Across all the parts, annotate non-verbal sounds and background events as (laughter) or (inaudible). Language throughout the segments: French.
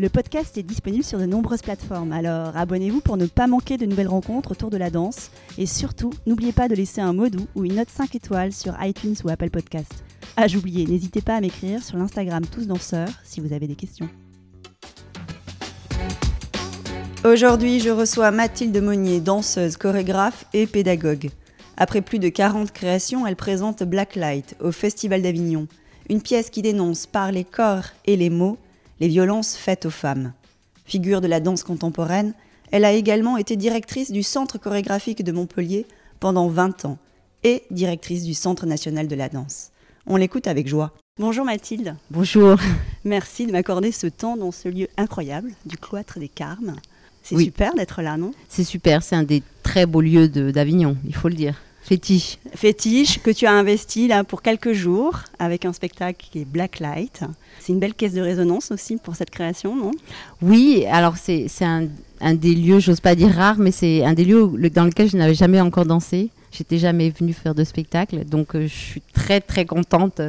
Le podcast est disponible sur de nombreuses plateformes, alors abonnez-vous pour ne pas manquer de nouvelles rencontres autour de la danse. Et surtout, n'oubliez pas de laisser un mot doux ou une note 5 étoiles sur iTunes ou Apple Podcast. Ah, j'oubliais, n'hésitez pas à m'écrire sur l'Instagram Tous Danseurs si vous avez des questions. Aujourd'hui, je reçois Mathilde Monnier, danseuse, chorégraphe et pédagogue. Après plus de 40 créations, elle présente Blacklight au Festival d'Avignon, une pièce qui dénonce par les corps et les mots les violences faites aux femmes. Figure de la danse contemporaine, elle a également été directrice du Centre chorégraphique de Montpellier pendant 20 ans et directrice du Centre national de la danse. On l'écoute avec joie. Bonjour Mathilde. Bonjour. (laughs) Merci de m'accorder ce temps dans ce lieu incroyable du cloître des Carmes. C'est super d'être là, non? C'est super, c'est un des très beaux lieux d'Avignon, il faut le dire. Fétiche. Fétiche que tu as investi là pour quelques jours avec un spectacle qui est Blacklight. C'est une belle caisse de résonance aussi pour cette création, non? Oui, alors c'est un, un, des lieux, j'ose pas dire rare, mais c'est un des lieux dans lequel je n'avais jamais encore dansé. J'étais jamais venue faire de spectacle, donc euh, je suis très très contente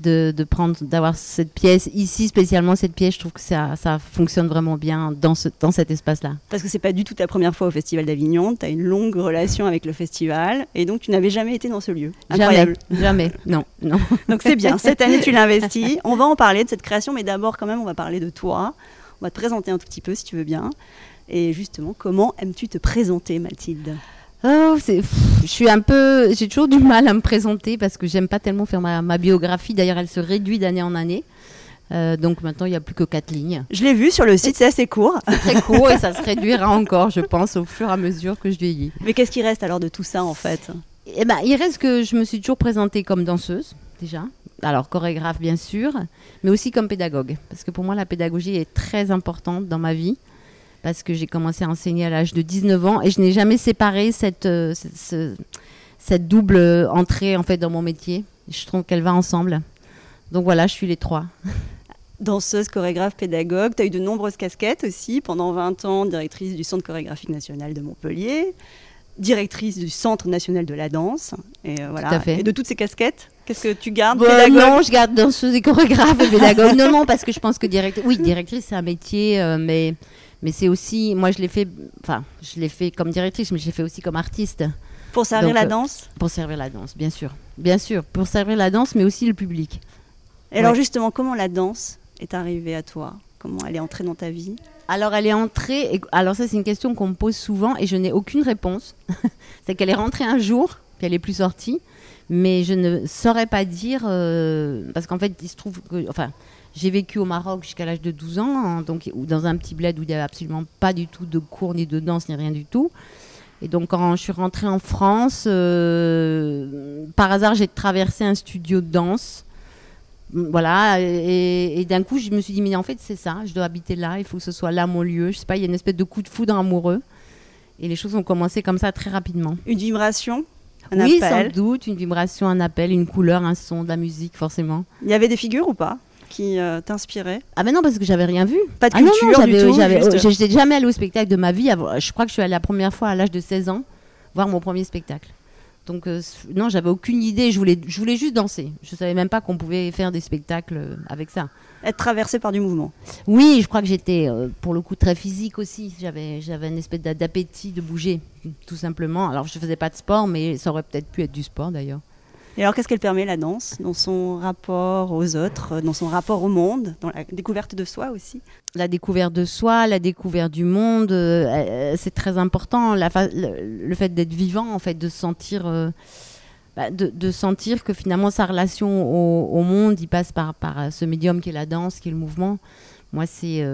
de, de prendre, d'avoir cette pièce ici, spécialement cette pièce. Je trouve que ça, ça fonctionne vraiment bien dans, ce, dans cet espace-là. Parce que c'est pas du tout ta première fois au Festival d'Avignon. Tu as une longue relation avec le festival et donc tu n'avais jamais été dans ce lieu. Incroyable. Jamais, jamais. non, non. (laughs) donc c'est bien. (laughs) Cette année, tu l'investis. On va en parler de cette création, mais d'abord, quand même, on va parler de toi. On va te présenter un tout petit peu si tu veux bien. Et justement, comment aimes-tu te présenter, Mathilde? Oh, je suis un peu, j'ai toujours du mal à me présenter parce que j'aime pas tellement faire ma, biographie. D'ailleurs, elle se réduit d'année en année. Euh, donc maintenant, il n'y a plus que quatre lignes. Je l'ai vu sur le site, c'est assez court. C'est très court et ça se réduira encore, je pense, au fur et à mesure que je vieillis. Mais qu'est-ce qui reste alors de tout ça en fait? eh ben, Il reste que je me suis toujours présentée comme danseuse, déjà. Alors chorégraphe bien sûr, mais aussi comme pédagogue. Parce que pour moi, la pédagogie est très importante dans ma vie parce que j'ai commencé à enseigner à l'âge de 19 ans et je n'ai jamais séparé cette, euh, cette, double entrée en fait dans mon métier. Je trouve qu'elle va ensemble. Donc voilà, je suis les trois. (laughs) Danseuse, chorégraphe, pédagogue, tu as eu de nombreuses casquettes aussi, pendant 20 ans directrice du Centre chorégraphique national de Montpellier, directrice du Centre national de la danse. Et, euh, voilà. et de toutes ces casquettes, qu'est-ce que tu gardes Non, je garde danseuse et chorégraphe et pédagogue. non, non, parce que je pense que directrice, oui, (laughs) directrice c'est un métier, euh, mais mais c'est aussi, moi je l'ai fait, enfin, je l'ai fait comme directrice, mais je l'ai fait aussi comme artiste. Pour servir la euh, danse Pour servir la danse, bien sûr. Bien sûr, pour servir la danse, mais aussi le public. Et alors justement, comment la danse est arrivée à toi? Comment elle est entrée dans ta vie? Alors elle est entrée, et, alors ça c'est une question qu'on me pose souvent et je n'ai aucune réponse. (laughs) c'est qu'elle est rentrée un jour, puis elle est plus sortie, mais je ne saurais pas dire, euh, parce qu'en fait il se trouve que, enfin, j'ai vécu au Maroc jusqu'à l'âge de 12 ans, hein, donc, dans un petit bled où il n'y avait absolument pas du tout de cours, ni de danse, ni rien du tout. Et donc, quand je suis rentrée en France, euh, par hasard, j'ai traversé un studio de danse. Voilà, et, d'un coup, je me suis dit, mais en fait, c'est ça, je dois habiter là, il faut que ce soit là mon lieu. Je sais pas, il y a une espèce de coup de foudre amoureux. Et les choses ont commencé comme ça très rapidement. Une vibration un oui, appel. sans doute, une vibration, un appel, une couleur, un son, de la musique, forcément. Il y avait des figures ou pas? Qui euh, t'inspirait Ah ben non, parce que j'avais rien vu. Pas de ah culture du tout J'étais jamais allée au spectacle de ma vie. Je crois que je suis allée la première fois à l'âge de 16 ans voir mon premier spectacle. Donc euh, non, j'avais aucune idée. Je voulais, je voulais juste danser. Je savais même pas qu'on pouvait faire des spectacles euh, avec ça. Être traversé par du mouvement. Oui, je crois que j'étais pour le coup très physique aussi. J'avais, j'avais une espèce d'appétit de bouger, tout simplement. Alors je faisais pas de sport, mais ça aurait peut-être pu être du sport d'ailleurs. Et alors, qu'est-ce qu'elle permet, la danse, dans son rapport aux autres, dans son rapport au monde, dans la découverte de soi aussi? La découverte de soi, la découverte du monde, euh, euh, c'est très important. Le, fait d'être vivant, en fait, de sentir... Euh, bah, de, sentir que finalement sa relation au, monde, il passe par, ce médium qui est la danse, qui est le mouvement. Moi, c'est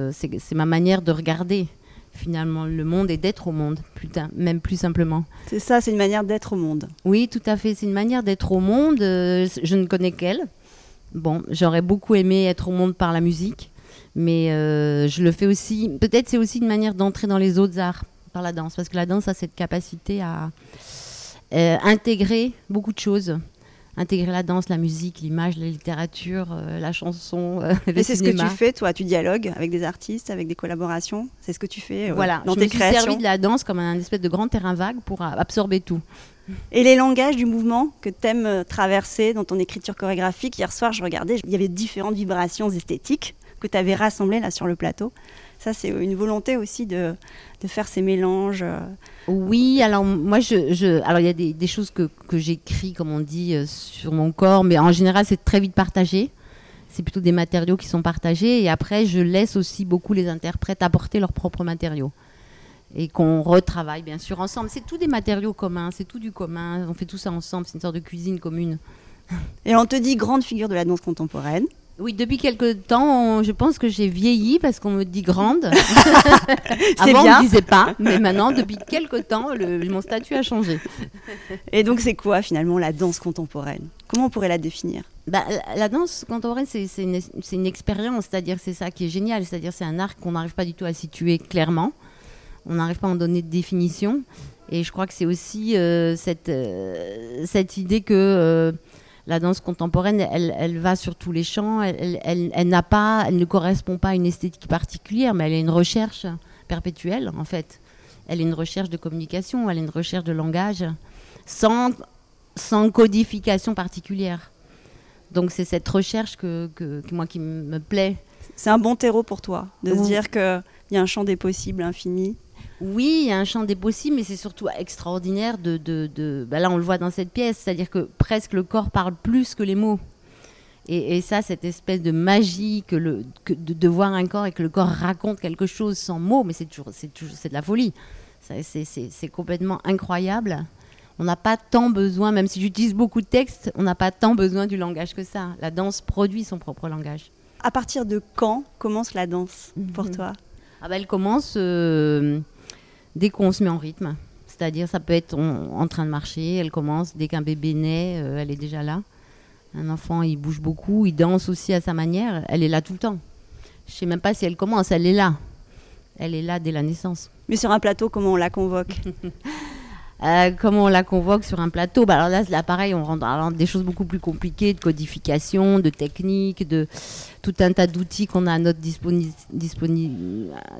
ma manière de regarder finalement le monde et d'être au monde, putain, même plus simplement. C'est ça, c'est une manière d'être au monde. Oui, tout à fait, c'est une manière d'être au monde. Euh, je ne connais qu'elle. Bon, j'aurais beaucoup aimé être au monde par la musique, mais euh, je le fais aussi. Peut-être c'est aussi une manière d'entrer dans les autres arts par la danse, parce que la danse a cette capacité à euh, intégrer beaucoup de choses intégrer la danse, la musique, l'image, la littérature, euh, la chanson, euh, le c'est ce que tu fais, toi. Tu dialogues avec des artistes, avec des collaborations. C'est ce que tu fais euh, voilà, dans je tes me suis servi de la danse comme un espèce de grand terrain vague pour absorber tout. Et les langages du mouvement que tu aimes traverser dans ton écriture chorégraphique Hier soir, je regardais, il y avait différentes vibrations esthétiques que tu avais rassemblées là sur le plateau. Ça, c'est une volonté aussi de, de faire ces mélanges. Euh. Oui, alors moi, je, je alors il y a des, des choses que, que j'écris, comme on dit, euh, sur mon corps, mais en général, c'est très vite partagé. C'est plutôt des matériaux qui sont partagés. Et après, je laisse aussi beaucoup les interprètes apporter leurs propres matériaux. Et qu'on retravaille, bien sûr, ensemble. C'est tout des matériaux communs, c'est tout du commun. On fait tout ça ensemble. C'est une sorte de cuisine commune. Et on te dit grande figure de la danse contemporaine. Oui, depuis quelques temps, je pense que j'ai vieilli parce qu'on me dit grande. (laughs) (laughs) Avant, bien. on ne disait pas, mais maintenant, depuis quelques temps, mon statut a changé. Et donc, c'est quoi finalement la danse contemporaine? Comment on pourrait la définir? Bah, la, danse contemporaine, c'est une, une, expérience, c'est-à-dire c'est ça qui est génial, c'est-à-dire c'est un art qu'on n'arrive pas du tout à situer clairement, on n'arrive pas à en donner de définition, et je crois que c'est aussi euh, cette, euh, cette idée que euh, la danse contemporaine, elle, va sur tous les champs. Elle, n'a pas, elle ne correspond pas à une esthétique particulière, mais elle est une recherche perpétuelle, en fait. Elle est une recherche de communication, elle est une recherche de langage, sans, sans codification particulière. Donc c'est cette recherche que, moi qui me plaît. C'est un bon terreau pour toi, de se dire qu'il y a un champ des possibles infini oui, il y a un champ des possibles, mais c'est surtout extraordinaire de... de, bah là, on le voit dans cette pièce, c'est-à-dire que presque le corps parle plus que les mots. Et, ça, cette espèce de magie que le, de, voir un corps et que le corps raconte quelque chose sans mots, mais c'est toujours, c'est c'est de la folie. C'est complètement incroyable. On n'a pas tant besoin, même si j'utilise beaucoup de textes, on n'a pas tant besoin du langage que ça. La danse produit son propre langage. À partir de quand commence la danse pour mhm. toi? Ah bah, Elle commence euh, dès qu'on se met en rythme. C'est-à-dire, ça peut être en train de marcher, elle commence, dès qu'un bébé naît, euh, elle est déjà là. Un enfant, il bouge beaucoup, il danse aussi à sa manière, elle est là tout le temps. Je ne sais même pas si elle commence, elle est là. Elle est là dès la naissance. Mais sur un plateau, comment on la convoque? (laughs) Euh, comment on la convoque sur un plateau? Bah Alors là, là, pareil, on rentre dans des choses beaucoup plus compliquées, de codification, de technique, de tout un tas d'outils qu'on a à notre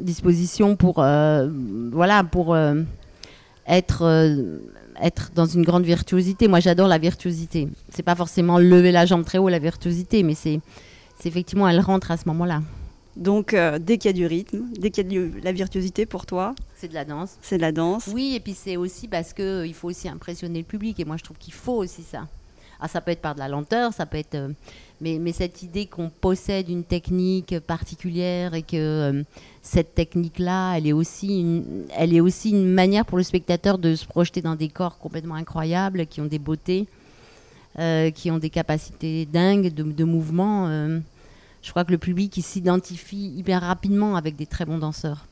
disposition pour, euh, voilà, pour euh, être, être dans une grande virtuosité. Moi, j'adore la virtuosité. C'est pas forcément lever la jambe très haut, la virtuosité, mais c'est effectivement, elle rentre à ce moment-là. Donc, euh, dès qu'il y a du rythme, dès qu'il y a de la virtuosité pour toi, c'est de la danse. C'est de la danse. Oui, et puis c'est aussi parce qu'il euh, il faut aussi impressionner le public. Et moi, je trouve qu'il faut aussi ça. Ah, ça peut être par de la lenteur, ça peut être. Euh, mais, mais, cette idée qu'on possède une technique particulière et que cette technique-là, elle, est aussi une, elle est aussi une manière pour le spectateur de se projeter dans des corps complètement incroyables, qui ont des beautés, qui ont des capacités dingues de, de mouvement je crois que le public s'identifie hyper rapidement avec des très bons danseurs.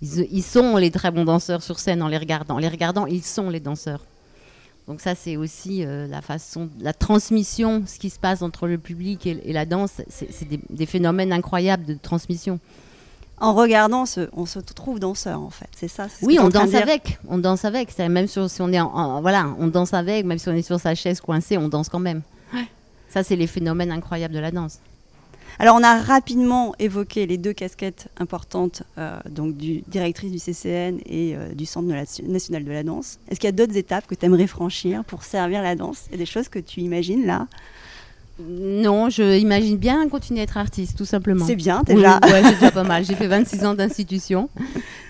Ils, sont les très bons danseurs sur scène en les regardant. En les regardant, ils sont les danseurs. Donc ça, c'est aussi euh, la façon, la transmission, ce qui se passe entre le public et, la danse. C'est des, phénomènes incroyables de transmission. En regardant, on se trouve danseur en fait. C'est ça. Oui, on danse avec. On danse avec. Même si on est en, voilà, on danse avec. Même si on est sur sa chaise coincée, on danse quand même. Ça, c'est les phénomènes incroyables de la danse. Alors, on a rapidement évoqué les deux casquettes importantes, euh, donc du directrice du CCN et euh, du Centre national de la danse. Est-ce qu'il y a d'autres étapes que tu aimerais franchir pour servir la danse? Il y a des choses que tu imagines là? Non, je imagine bien continuer à être artiste, tout simplement. C'est bien, déjà. Oui, ouais, c'est déjà (laughs) pas mal. J'ai fait 26 ans d'institution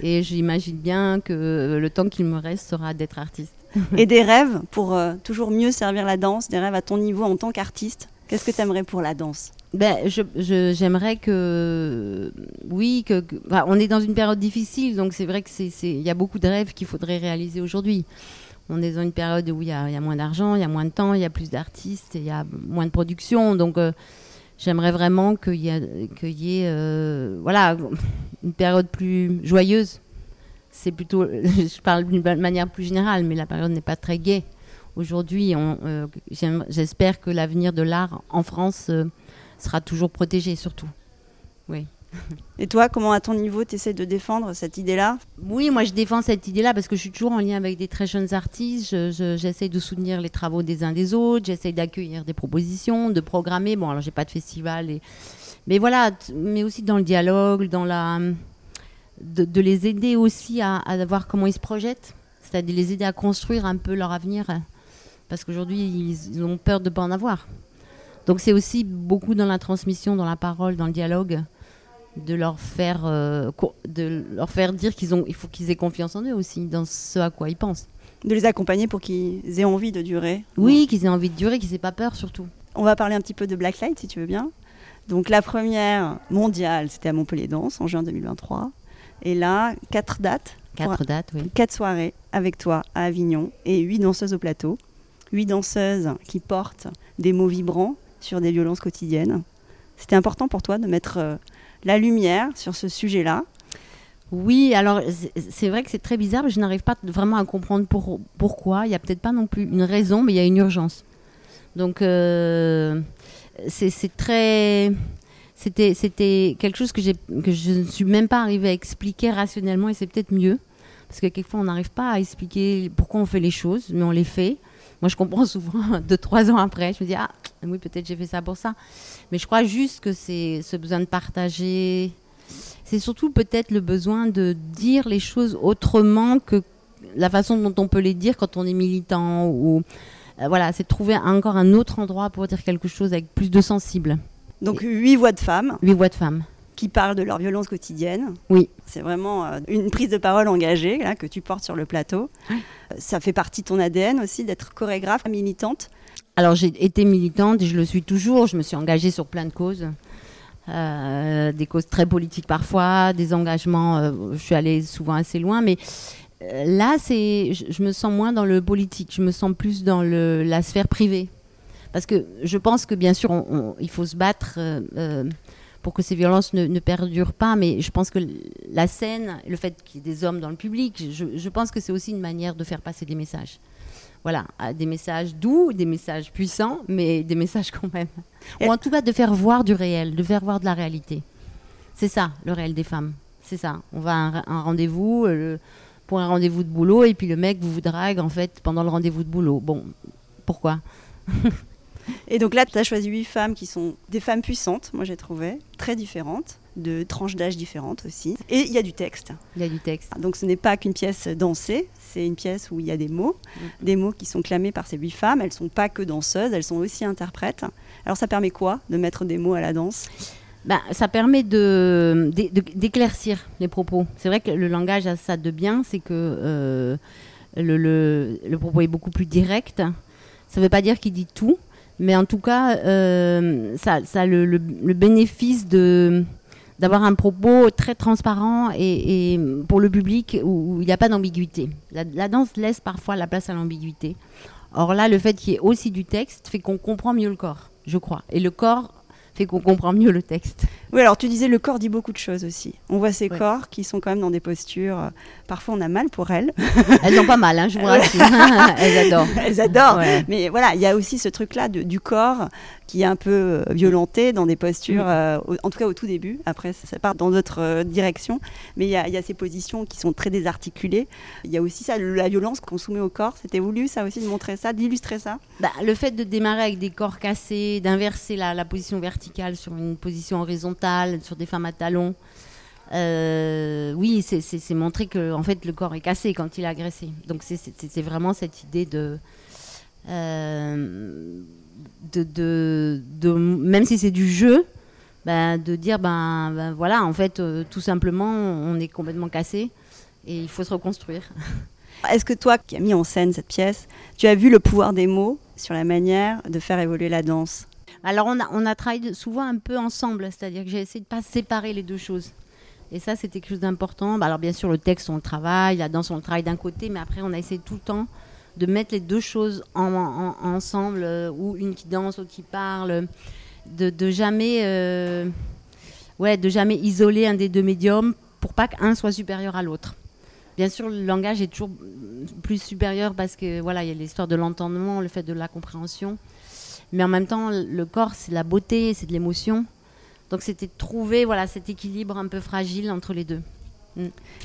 et j'imagine bien que le temps qu'il me reste sera d'être artiste. Et des rêves pour euh, toujours mieux servir la danse, des rêves à ton niveau en tant qu'artiste? Qu'est-ce que tu aimerais pour la danse? Ben, j'aimerais que, oui, que, on est dans une période difficile, donc c'est vrai que c'est, il y a beaucoup de rêves qu'il faudrait réaliser aujourd'hui. On est dans une période où il y a, moins d'argent, il y a moins de temps, il y a plus d'artistes, il y a moins de production, donc euh, j'aimerais vraiment qu'il y, ait, euh, voilà, une période plus joyeuse. C'est plutôt, (laughs) je parle d'une manière plus générale, mais la période n'est pas très gaie aujourd'hui, j'espère que l'avenir de l'art en France sera toujours protégé, surtout. Oui. Et toi, comment à ton niveau, tu essaies de défendre cette idée-là? Oui, moi je défends cette idée-là parce que je suis toujours en lien avec des très jeunes artistes. J'essaie de soutenir les travaux des uns des autres, j'essaie d'accueillir des propositions, de programmer. Bon, alors j'ai pas de festival, et... mais voilà, mais aussi dans le dialogue, dans la. De, les aider aussi à, à, voir comment ils se projettent, c'est-à-dire les aider à construire un peu leur avenir, parce qu'aujourd'hui ils, ont peur de ne pas en avoir. Donc c'est aussi beaucoup dans la transmission, dans la parole, dans le dialogue de leur faire, euh, de leur faire dire qu'ils ont, il faut qu'ils aient confiance en eux aussi, dans ce à quoi ils pensent. De les accompagner pour qu'ils aient envie de durer. Oui, qu'ils aient envie de durer, qu'ils n'aient pas peur surtout. On va parler un petit peu de Blacklight si tu veux bien. Donc la première mondiale, c'était à Montpellier Danse en juin 2023. Et là, quatre dates. Quatre dates, oui. Quatre soirées avec toi à Avignon et huit danseuses au plateau. Huit danseuses qui portent des mots vibrants sur des violences quotidiennes. C'était important pour toi de mettre euh, la lumière sur ce sujet-là. Oui, alors c'est vrai que c'est très bizarre, mais je n'arrive pas vraiment à comprendre pourquoi. Il n'y a peut-être pas non plus une raison, mais il y a une urgence. Donc euh, c'est très... C'était quelque chose que, que je ne suis même pas arrivée à expliquer rationnellement et c'est peut-être mieux. Parce que quelquefois on n'arrive pas à expliquer pourquoi on fait les choses, mais on les fait. Moi je comprends (laughs) souvent deux, trois ans après. Je me dis, ah oui, peut-être j'ai fait ça pour ça. Mais je crois juste que c'est ce besoin de partager. C'est surtout peut-être le besoin de dire les choses autrement que la façon dont on peut les dire quand on est militant. Ou euh, voilà, c'est de trouver encore un autre endroit pour dire quelque chose avec plus de sensible. Donc huit voix de femmes. Huit voix de femmes qui parlent de leur violence quotidienne. Oui. C'est vraiment euh, une prise de parole engagée que tu portes sur le plateau. Ça fait partie de ton ADN aussi d'être chorégraphe, militante. Alors j'ai été militante et je le suis toujours. Je me suis engagée sur plein de causes. Euh, des causes très politiques parfois, des engagements, euh, je suis allée souvent assez loin, mais euh, là, c'est, je, me sens moins dans le politique, je me sens plus dans le, la sphère privée. Parce que je pense que bien sûr, il faut se battre pour que ces violences ne, perdurent pas, mais je pense que la scène, le fait qu'il y ait des hommes dans le public, je, je pense que c'est aussi une manière de faire passer des messages voilà, des messages doux, des messages puissants, mais des messages quand même. Ou en tout cas de faire voir du réel, de faire voir de la réalité. C'est ça, le réel des femmes. C'est ça. On va à un, rendez-vous euh, pour un rendez-vous de boulot et puis le mec vous vous drague en fait pendant le rendez-vous de boulot. Bon, pourquoi? (laughs) Et donc là, tu as choisi huit femmes qui sont des femmes puissantes, moi j'ai trouvé, très différentes de tranches d'âge différentes aussi. Et il y a du texte. Il y a du texte. Donc ce n'est pas qu'une pièce dansée, c'est une pièce où il y a des mots, mm. des mots qui sont clamés par ces huit femmes. Elles ne sont pas que danseuses, elles sont aussi interprètes. Alors ça permet quoi de mettre des mots à la danse? Ben, ça permet de, d'éclaircir les propos. C'est vrai que le langage a ça de bien, c'est que euh, le, le, propos est beaucoup plus direct. Ça ne veut pas dire qu'il dit tout, mais en tout cas, euh, ça, a le, bénéfice de, d'avoir un propos très transparent et, pour le public où, il n'y a pas d'ambiguïté. La, danse laisse parfois la place à l'ambiguïté. Or là, le fait qu'il y ait aussi du texte fait qu'on comprend mieux le corps, je crois. Et le corps fait qu'on comprend mieux le texte. Oui, alors tu disais le corps dit beaucoup de choses aussi. On voit ces corps qui sont quand même dans des postures. Euh, parfois, on a mal pour elles. (laughs) Elles ont pas mal, hein, je vous (laughs) rassure. (laughs) elles adorent. Elles adorent. Mais voilà, il y a aussi ce truc-là du corps qui est un peu euh, violenté dans des postures, euh, en tout cas au tout début. Après, ça, part dans d'autres directions. Mais il y, a ces positions qui sont très désarticulées. Il y a aussi ça, la violence qu'on soumet au corps. C'était voulu, ça aussi, de montrer ça, d'illustrer ça? Bah, Le fait de démarrer avec des corps cassés, d'inverser la, la position verticale sur une position horizontale sur des femmes à talons. Euh, oui, c'est montrer que en fait le corps est cassé quand il est agressé. Donc c'est vraiment cette idée de, euh, de, de, même si c'est du jeu, ben, de dire ben, ben, voilà en fait euh, tout simplement on est complètement cassé et il faut se reconstruire. (laughs) Est-ce que toi qui as mis en scène cette pièce, tu as vu le pouvoir des mots sur la manière de faire évoluer la danse? Alors on a, on a travaillé souvent un peu ensemble, c'est-à-dire que j'ai essayé de ne pas séparer les deux choses. Et ça, c'était quelque chose d'important. Bah, alors bien sûr, le texte, on le travaille, la danse, on le travaille d'un côté, mais après, on a essayé tout le temps de mettre les deux choses ensemble, euh, ou une qui danse, ou qui parle, de, jamais, euh, ouais, de jamais isoler un des deux médiums pour pas qu'un soit supérieur à l'autre. Bien sûr, le langage est toujours plus supérieur parce que voilà, il y a l'histoire de l'entendement, le fait de la compréhension. Mais en même temps, le corps, c'est la beauté, c'est de l'émotion. Donc c'était de trouver voilà, cet équilibre un peu fragile entre les deux.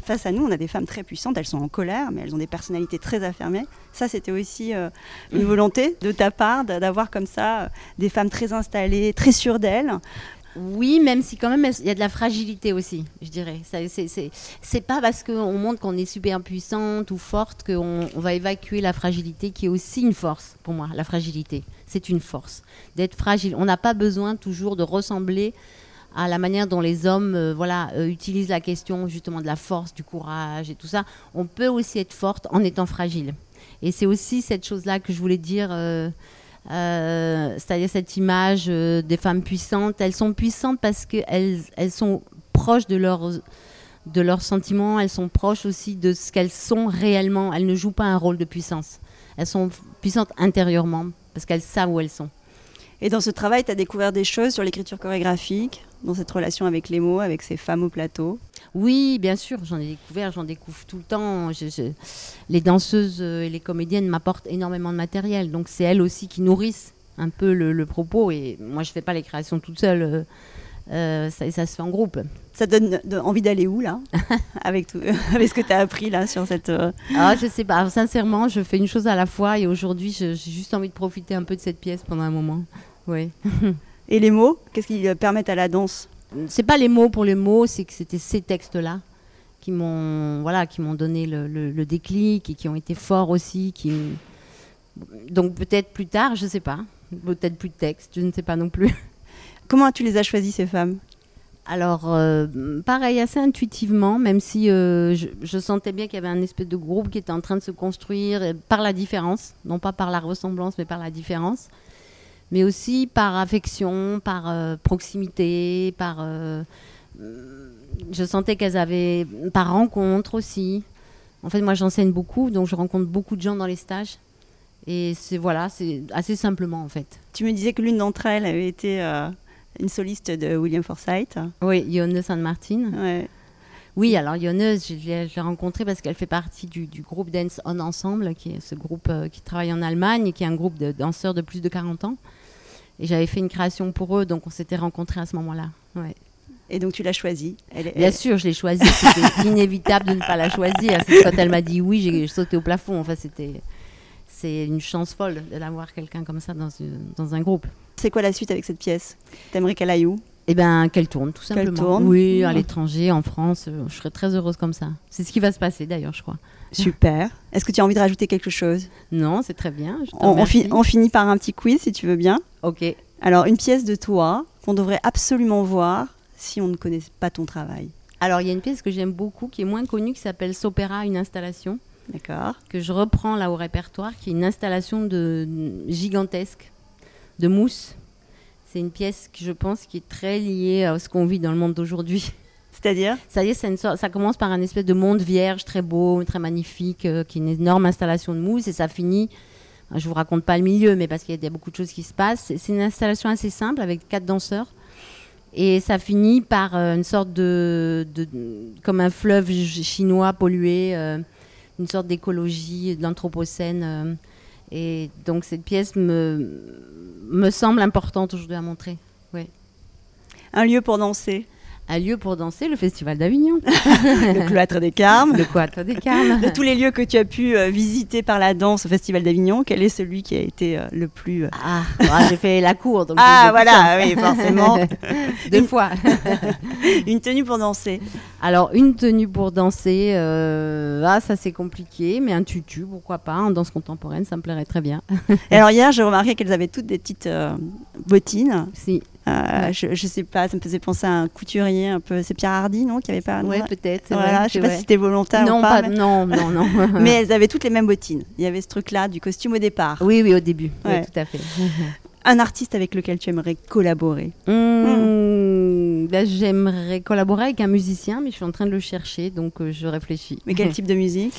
Face à nous, on a des femmes très puissantes, elles sont en colère, mais elles ont des personnalités très affirmées. Ça, c'était aussi euh, une volonté de ta part d'avoir comme ça euh, des femmes très installées, très sûres d'elles. Oui, même si quand même il y a de la fragilité aussi, je dirais. C'est pas parce qu'on montre qu'on est super puissante ou forte qu'on on va évacuer la fragilité, qui est aussi une force pour moi. La fragilité, c'est une force d'être fragile. On n'a pas besoin toujours de ressembler à la manière dont les hommes euh, voilà, euh, utilisent la question justement de la force, du courage et tout ça. On peut aussi être forte en étant fragile. Et c'est aussi cette chose-là que je voulais dire, euh, c'est-à-dire cette image des femmes puissantes. Elles sont puissantes parce qu'elles elles sont proches de leurs de leurs sentiments, elles sont proches aussi de ce qu'elles sont réellement. Elles ne jouent pas un rôle de puissance. Elles sont puissantes intérieurement parce qu'elles savent où elles sont. Et dans ce travail, tu as découvert des choses sur l'écriture chorégraphique, dans cette relation avec les mots, avec ces femmes au plateau? Oui, bien sûr, j'en ai découvert, j'en découvre tout le temps. les danseuses euh, et les comédiennes m'apportent énormément de matériel, donc c'est elles aussi qui nourrissent un peu le, propos. Et moi, je ne fais pas les créations toute seule, euh, euh, ça, ça, se fait en groupe. Ça donne envie d'aller où là? (laughs) Avec, tout, (laughs) avec ce que tu as appris là sur cette... Ah, je sais pas, sincèrement, je fais une chose à la fois et aujourd'hui, j'ai juste envie de profiter un peu de cette pièce pendant un moment. Oui. (laughs) Et les mots, qu'est-ce qui permettent à la danse C'est pas les mots pour les mots, c'est que c'était ces textes-là qui m'ont voilà, qui m'ont donné le, déclic et qui ont été forts aussi. Qui... Donc peut-être plus tard, je sais pas. Peut-être plus de textes, je ne sais pas non plus. (laughs) Comment tu les as choisies ces femmes? Alors, euh, pareil, assez intuitivement, même si euh, je, je, sentais bien qu'il y avait un espèce de groupe qui était en train de se construire par la différence, non pas par la ressemblance, mais par la différence mais aussi par affection, par euh, proximité, par. Euh, je sentais qu'elles avaient. par rencontre aussi. En fait, moi, j'enseigne beaucoup, donc je rencontre beaucoup de gens dans les stages. Et c'est voilà, c'est assez simplement en fait. Tu me disais que l'une d'entre elles avait été euh, une soliste de William Forsythe. Oui, Yonne San Martin. Ouais. Oui, alors Yonneuse, je l'ai rencontrée parce qu'elle fait partie du, groupe Dance On Ensemble, qui est ce groupe qui travaille en Allemagne qui est un groupe de danseurs de plus de 40 ans. Et j'avais fait une création pour eux, donc on s'était rencontrés à ce moment-là. Ouais. Et donc tu l'as choisie Bien sûr, je l'ai choisie. C'était inévitable de ne pas la choisir. Quand elle m'a dit oui, j'ai sauté au plafond. Enfin, c'était c'est une chance folle d'avoir quelqu'un comme ça dans, dans un groupe. C'est quoi la suite avec cette pièce? T'aimerais qu'elle aille où? Eh bien, qu'elle tourne, tout simplement. Qu'elle tourne Oui, à l'étranger, en France. Euh, je serais très heureuse comme ça. C'est ce qui va se passer d'ailleurs, je crois. (laughs) Super. Est-ce que tu as envie de rajouter quelque chose? Non, c'est très bien. On, on, finit par un petit quiz, si tu veux bien. Ok. Alors, une pièce de toi qu'on devrait absolument voir si on ne connaît pas ton travail. Alors, il y a une pièce que j'aime beaucoup, qui est moins connue, qui s'appelle S'opéra, une installation. D'accord. Que je reprends là au répertoire, qui est une installation de, gigantesque de mousse c'est une pièce qui, je pense, qui est très liée à ce qu'on vit dans le monde d'aujourd'hui. C'est-à-dire? Ça, ça commence par un espèce de monde vierge, très beau, très magnifique, euh, qui est une énorme installation de mousse, et ça finit. Je vous raconte pas le milieu, mais parce qu'il y a beaucoup de choses qui se passent. C'est une installation assez simple avec quatre danseurs. Et ça finit par euh, une sorte de, comme un fleuve chinois pollué, euh, une sorte d'écologie, de l'anthropocène. Et donc cette pièce me, me semble importante aujourd'hui à montrer. Ouais. Un lieu pour danser un lieu pour danser, le Festival d'Avignon. (laughs) le cloître des Carmes. Le cloître des Carmes. De tous les lieux que tu as pu euh, visiter par la danse au Festival d'Avignon, quel est celui qui a été euh, le plus... Euh, ah, ah, j'ai fait la cour. Donc ah, voilà, oui, forcément. (laughs) Deux fois. (laughs) une tenue pour danser. Alors, une tenue pour danser, ah, ça c'est compliqué, mais un tutu, pourquoi pas, en danse contemporaine, ça me plairait très bien. Et alors hier, j'ai remarqué qu'elles avaient toutes des petites bottines. Si. Euh, je, je, sais pas, ça me faisait penser à un couturier un peu. C'est Pierre Hardy, non Qui avait pas. Oui, peut-être. Voilà, je sais pas si c'était volontaire non, ou pas. Non, non, non. (laughs) (laughs) mais elles avaient toutes les mêmes bottines. Il y avait ce truc-là du costume au départ. Oui, oui, au début. Oui, tout à fait. (laughs) un artiste avec lequel tu aimerais collaborer? Mmh, ben, J'aimerais collaborer avec un musicien, mais je suis en train de le chercher, donc euh, je réfléchis. Mais quel type de musique?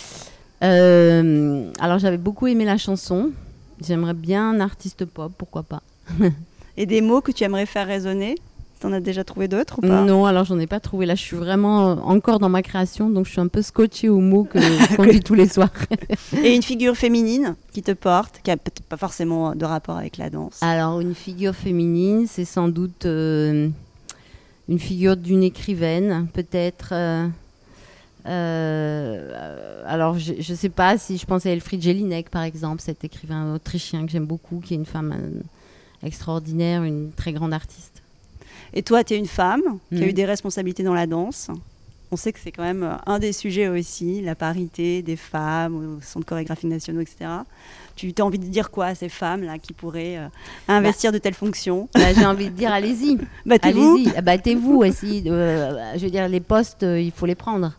Euh, Alors j'avais beaucoup aimé la chanson. J'aimerais bien un artiste pop, pourquoi pas et des mots que tu aimerais faire résonner? T'en as déjà trouvé d'autres ou pas? Non, alors j'en ai pas trouvé. Là, je suis vraiment euh, encore dans ma création, donc je suis un peu scotchée au mot que (laughs) qu'on dit tous les soirs. Et une figure féminine qui te porte, qui a peut-être pas forcément de rapport avec la danse? Alors, une figure féminine, c'est sans doute euh, une figure d'une écrivaine, peut-être. euh, euh, alors, je ne sais pas si je pense à Elfried Jelinek, par exemple, cet écrivain autrichien que j'aime beaucoup, qui est une femme extraordinaire, une très grande artiste. Et toi, tu es une femme qui a Mm. eu des responsabilités dans la danse. On sait que c'est quand même euh, un des sujets aussi, la parité des femmes au centre chorégraphique nationaux, etc. Tu as envie de dire quoi à ces femmes-là qui pourraient euh, investir de telles fonctions? Bah, J'ai envie de dire, allez-y. (laughs) Battez-vous Allez-y, Ah, battez-vous. euh, je veux dire, les postes, euh, il faut les prendre.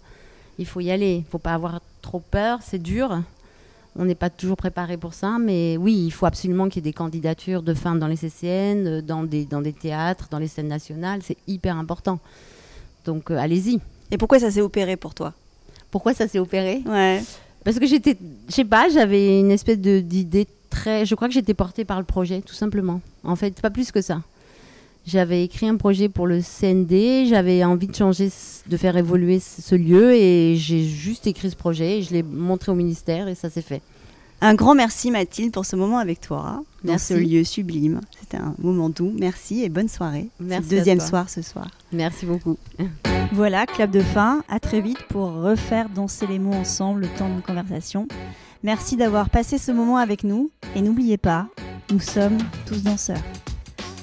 Il faut y aller. Il faut pas avoir trop peur. C'est dur. On n'est pas toujours préparé pour ça, mais oui, il faut absolument qu'il y ait des candidatures de femmes dans les CCN, euh, dans des, dans des théâtres, dans les scènes nationales. C'est hyper important. Donc, euh, allez-y. Et pourquoi ça s'est opéré pour toi? Pourquoi ça s'est opéré? Ouais. Parce que j'étais, je sais pas, j'avais une espèce de- d'idée très. Je crois que j'étais portée par le projet, tout simplement. En fait, pas plus que ça. J'avais écrit un projet pour le CND, j'avais envie de changer, de faire évoluer ce lieu et j'ai juste écrit ce projet et je l'ai montré au ministère et ça s'est fait. Un grand merci Mathilde pour ce moment avec toi, dans Merci. ce lieu sublime. C'était un moment doux. Merci et bonne soirée. Merci le deuxième soir ce soir. Merci beaucoup. (laughs) Voilà, clap de fin. À très vite pour refaire danser les mots ensemble le temps d'une conversation. Merci d'avoir passé ce moment avec nous. Et n'oubliez pas, nous sommes tous danseurs.